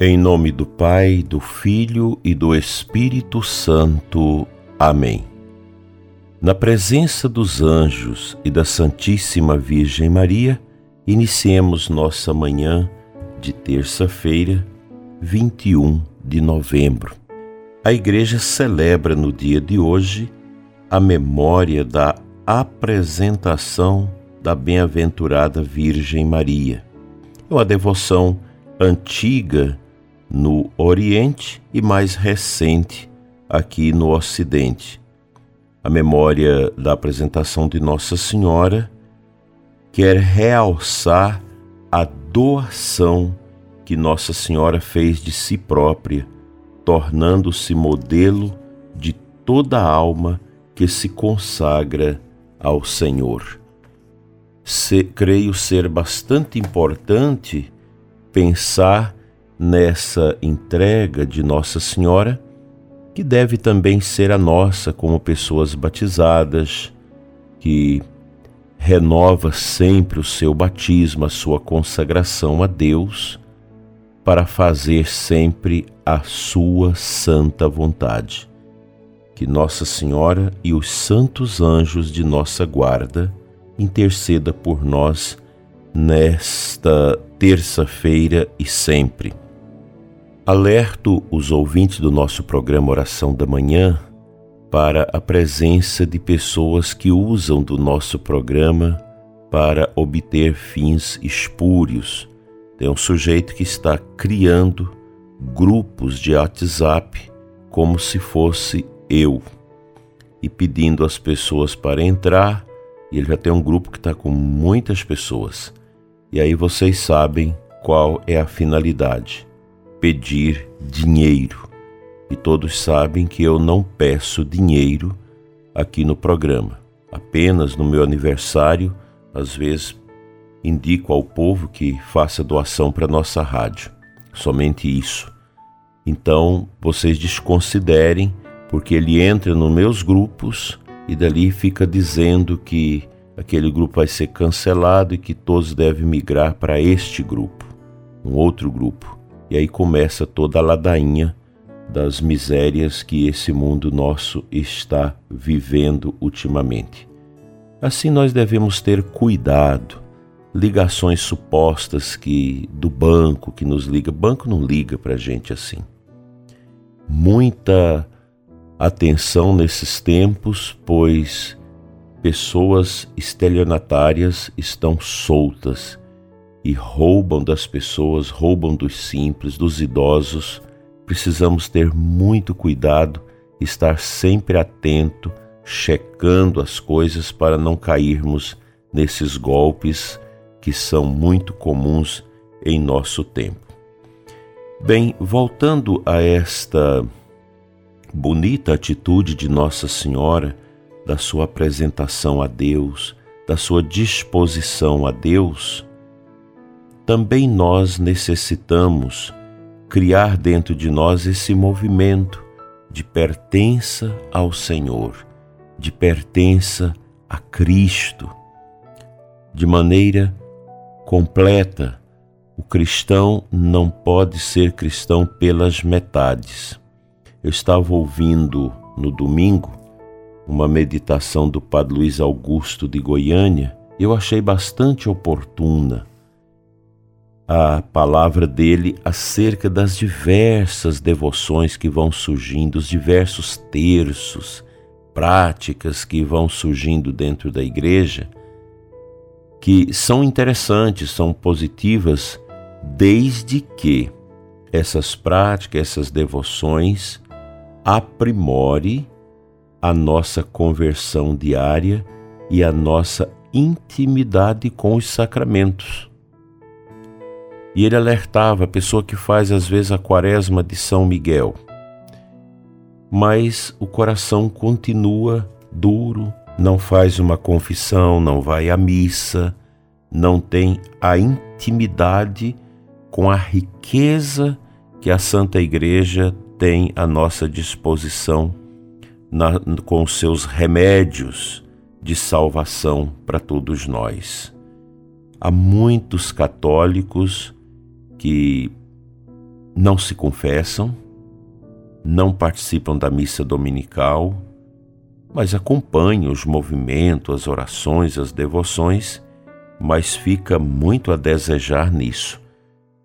Em nome do Pai, do Filho e do Espírito Santo. Amém. Na presença dos anjos e da Santíssima Virgem Maria, iniciemos nossa manhã de terça-feira, 21 de novembro. A Igreja celebra no dia de hoje a memória da apresentação da Bem-aventurada Virgem Maria. É uma devoção antiga no Oriente e mais recente aqui no Ocidente. A memória da apresentação de Nossa Senhora quer realçar a doação que Nossa Senhora fez de si própria, tornando-se modelo de toda alma que se consagra ao Senhor. Se, creio ser bastante importante pensar nessa entrega de Nossa Senhora, que deve também ser a nossa como pessoas batizadas, que renova sempre o seu batismo, a sua consagração a Deus, para fazer sempre a sua santa vontade. Que Nossa Senhora e os santos anjos de nossa guarda interceda por nós nesta terça-feira e sempre. Alerto os ouvintes do nosso programa Oração da Manhã para a presença de pessoas que usam do nosso programa para obter fins espúrios. Tem um sujeito que está criando grupos de WhatsApp como se fosse eu e pedindo às pessoas para entrar. E ele já tem um grupo que está com muitas pessoas. E aí vocês sabem qual é a finalidade pedir dinheiro. E todos sabem que eu não peço dinheiro aqui no programa. Apenas no meu aniversário, às vezes indico ao povo que faça doação para nossa rádio. Somente isso. Então, vocês desconsiderem, porque ele entra nos meus grupos e dali fica dizendo que aquele grupo vai ser cancelado e que todos devem migrar para este grupo, um outro grupo. E aí começa toda a ladainha das misérias que esse mundo nosso está vivendo ultimamente. Assim nós devemos ter cuidado. Ligações supostas que do banco que nos liga, banco não liga para gente assim. Muita atenção nesses tempos, pois pessoas estelionatárias estão soltas e roubam das pessoas, roubam dos simples, dos idosos. Precisamos ter muito cuidado, estar sempre atento, checando as coisas para não cairmos nesses golpes que são muito comuns em nosso tempo. Bem, voltando a esta bonita atitude de Nossa Senhora, da sua apresentação a Deus, da sua disposição a Deus, também nós necessitamos criar dentro de nós esse movimento de pertença ao Senhor, de pertença a Cristo. De maneira completa, o cristão não pode ser cristão pelas metades. Eu estava ouvindo no domingo uma meditação do Padre Luiz Augusto de Goiânia, eu achei bastante oportuna a palavra dele acerca das diversas devoções que vão surgindo, os diversos terços, práticas que vão surgindo dentro da igreja, que são interessantes, são positivas, desde que essas práticas, essas devoções aprimore a nossa conversão diária e a nossa intimidade com os sacramentos. E ele alertava a pessoa que faz às vezes a quaresma de São Miguel. Mas o coração continua duro, não faz uma confissão, não vai à missa, não tem a intimidade com a riqueza que a Santa Igreja tem à nossa disposição na, com seus remédios de salvação para todos nós. Há muitos católicos que não se confessam, não participam da missa dominical, mas acompanham os movimentos, as orações, as devoções, mas fica muito a desejar nisso.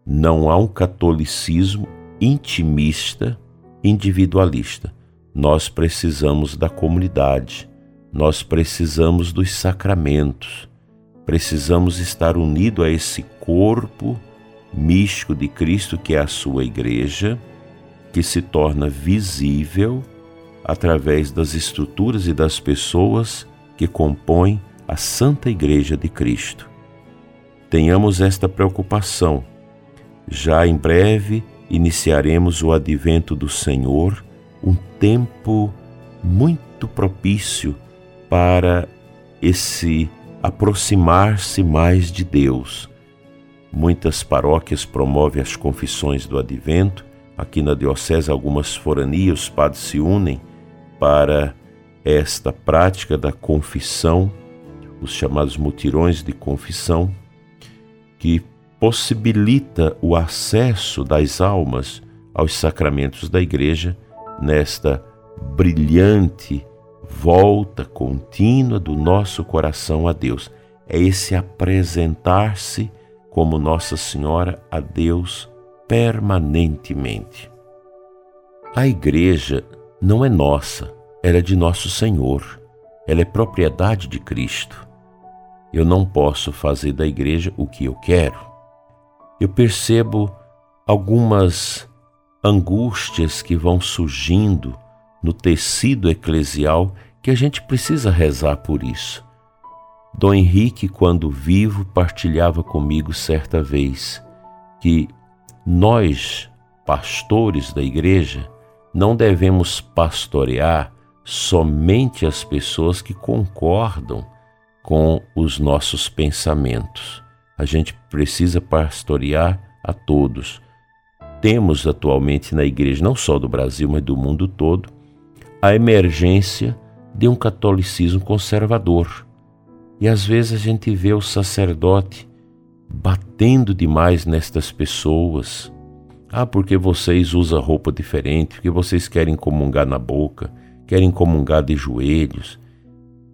Não há um catolicismo intimista, individualista. Nós precisamos da comunidade, nós precisamos dos sacramentos, precisamos estar unidos a esse corpo místico de Cristo, que é a sua igreja, que se torna visível através das estruturas e das pessoas que compõem a Santa Igreja de Cristo. Tenhamos esta preocupação. Já em breve iniciaremos o advento do Senhor, um tempo muito propício para esse aproximar-se mais de Deus Muitas paróquias promovem as confissões do advento. Aqui na Diocese, algumas foranias, os padres se unem para esta prática da confissão, os chamados mutirões de confissão, que possibilita o acesso das almas aos sacramentos da Igreja nesta brilhante volta contínua do nosso coração a Deus. É esse apresentar-se como Nossa Senhora a Deus permanentemente. A igreja não é nossa, ela é de nosso Senhor, ela é propriedade de Cristo. Eu não posso fazer da igreja o que eu quero. Eu percebo algumas angústias que vão surgindo no tecido eclesial que a gente precisa rezar por isso. Dom Henrique, quando vivo, partilhava comigo certa vez que nós, pastores da igreja, não devemos pastorear somente as pessoas que concordam com os nossos pensamentos. A gente precisa pastorear a todos. Temos atualmente na igreja, não só do Brasil, mas do mundo todo, a emergência de um catolicismo conservador e às vezes a gente vê o sacerdote batendo demais nestas pessoas. Ah, porque vocês usam roupa diferente, porque vocês querem comungar na boca, querem comungar de joelhos,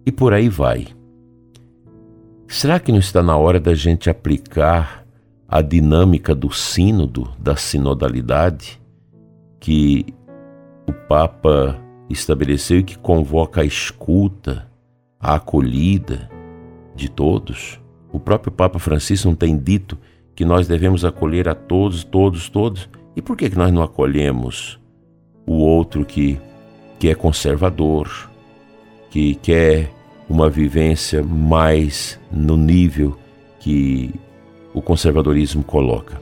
e por aí vai. Será que não está na hora da gente aplicar a dinâmica do sínodo, da sinodalidade, que o Papa estabeleceu e que convoca a escuta, a acolhida, de todos. O próprio Papa Francisco não tem dito que nós devemos acolher a todos, todos, todos. E por que, que nós não acolhemos o outro que, que é conservador, que quer uma vivência mais no nível que o conservadorismo coloca?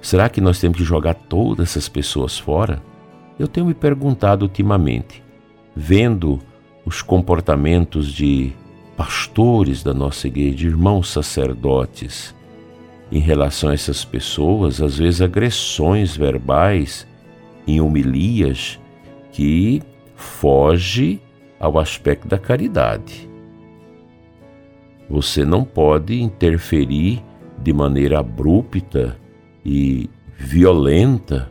Será que nós temos que jogar todas essas pessoas fora? Eu tenho me perguntado ultimamente, vendo os comportamentos de pastores da nossa igreja, irmãos sacerdotes, em relação a essas pessoas, às vezes agressões verbais em homilias que foge ao aspecto da caridade. Você não pode interferir de maneira abrupta e violenta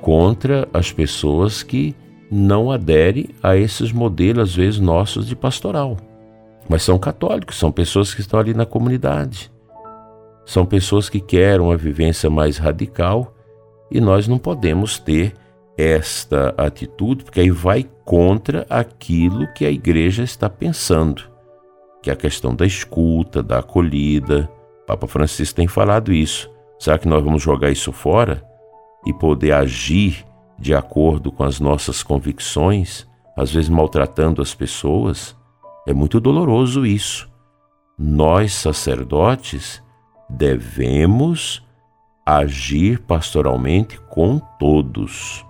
contra as pessoas que não aderem a esses modelos, às vezes, nossos de pastoral. Mas são católicos, são pessoas que estão ali na comunidade. São pessoas que querem uma vivência mais radical e nós não podemos ter esta atitude, porque aí vai contra aquilo que a igreja está pensando, que é a questão da escuta, da acolhida. O Papa Francisco tem falado isso. Será que nós vamos jogar isso fora e poder agir de acordo com as nossas convicções, às vezes maltratando as pessoas? É muito doloroso isso. Nós, sacerdotes, devemos agir pastoralmente com todos.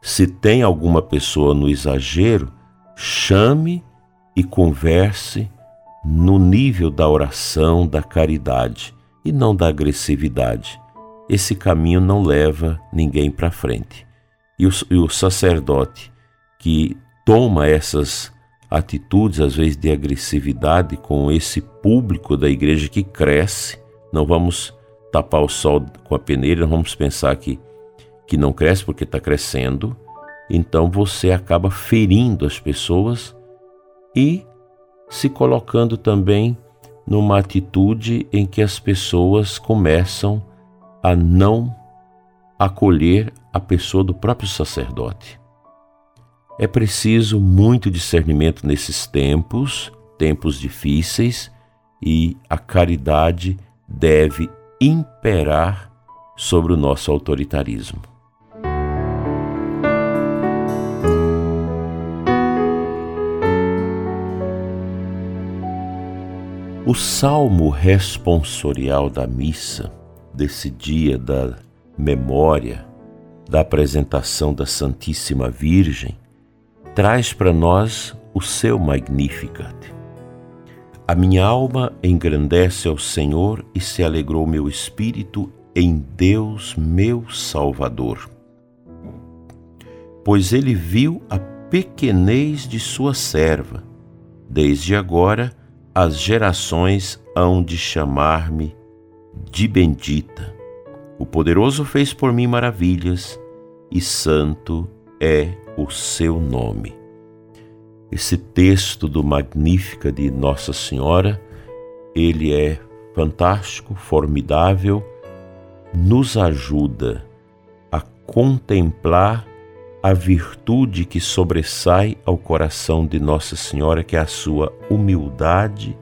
Se tem alguma pessoa no exagero, chame e converse no nível da oração, da caridade e não da agressividade. Esse caminho não leva ninguém para frente. E o, e o sacerdote que toma essas atitudes, às vezes, de agressividade com esse público da igreja que cresce. Não vamos tapar o sol com a peneira, vamos pensar que, que não cresce porque está crescendo, então você acaba ferindo as pessoas e se colocando também numa atitude em que as pessoas começam a não acolher a pessoa do próprio sacerdote. É preciso muito discernimento nesses tempos, tempos difíceis, e a caridade deve imperar sobre o nosso autoritarismo. O salmo responsorial da missa, desse dia da memória, da apresentação da Santíssima Virgem, traz para nós o seu Magnificat. A minha alma engrandece ao Senhor e se alegrou meu espírito em Deus, meu Salvador. Pois ele viu a pequenez de sua serva. Desde agora, as gerações hão de chamar-me de bendita. O poderoso fez por mim maravilhas, e santo é o seu nome. Esse texto do Magnífica de Nossa Senhora, ele é fantástico, formidável, nos ajuda a contemplar a virtude que sobressai ao coração de Nossa Senhora, que é a sua humildade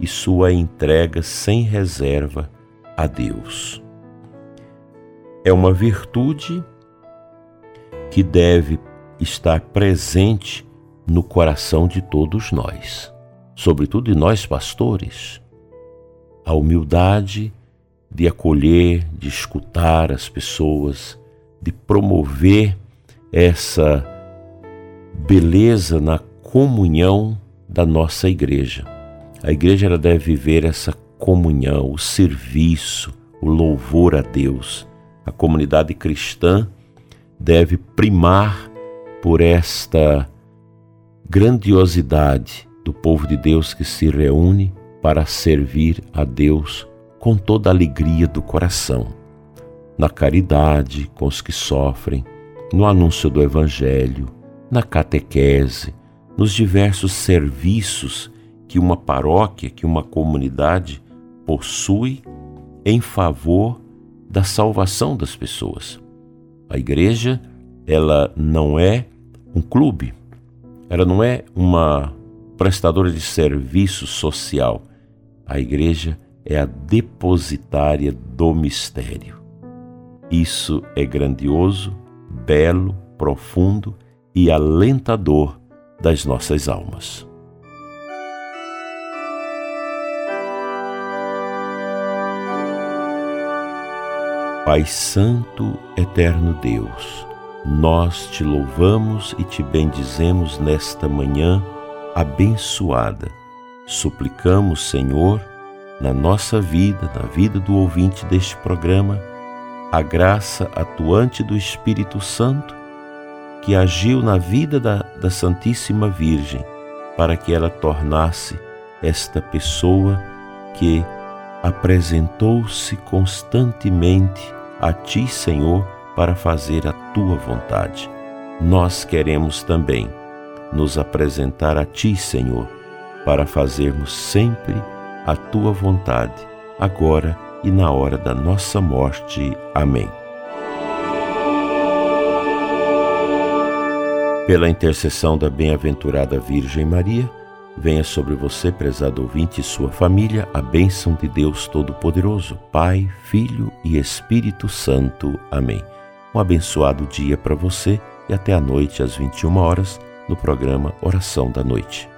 e sua entrega sem reserva a Deus. É uma virtude que deve estar presente no coração de todos nós, sobretudo de nós pastores. A humildade de acolher, de escutar as pessoas, de promover essa beleza na comunhão da nossa igreja. A igreja ela deve viver essa comunhão, o serviço, o louvor a Deus. A comunidade cristã deve primar por esta grandiosidade do povo de Deus que se reúne para servir a Deus com toda a alegria do coração, na caridade com os que sofrem, no anúncio do Evangelho, na catequese, nos diversos serviços que uma paróquia, que uma comunidade possui em favor da salvação das pessoas. A igreja, ela não é um clube, ela não é uma prestadora de serviço social. A igreja é a depositária do mistério. Isso é grandioso belo, profundo e alentador das nossas almas. Pai Santo, Eterno Deus, nós te louvamos e te bendizemos nesta manhã abençoada. Suplicamos, Senhor, na nossa vida, na vida do ouvinte deste programa, a graça atuante do Espírito Santo que agiu na vida da, da Santíssima Virgem para que ela tornasse esta pessoa que apresentou-se constantemente a Ti, Senhor, para fazer a Tua vontade. Nós queremos também nos apresentar a Ti, Senhor, para fazermos sempre a Tua vontade, agora e na hora da nossa morte. Amém. Pela intercessão da bem-aventurada Virgem Maria, venha sobre você, prezado ouvinte, e sua família, a bênção de Deus Todo-Poderoso, Pai, Filho e Espírito Santo. Amém. Um abençoado dia para você e até a noite às 21 horas no programa Oração da Noite.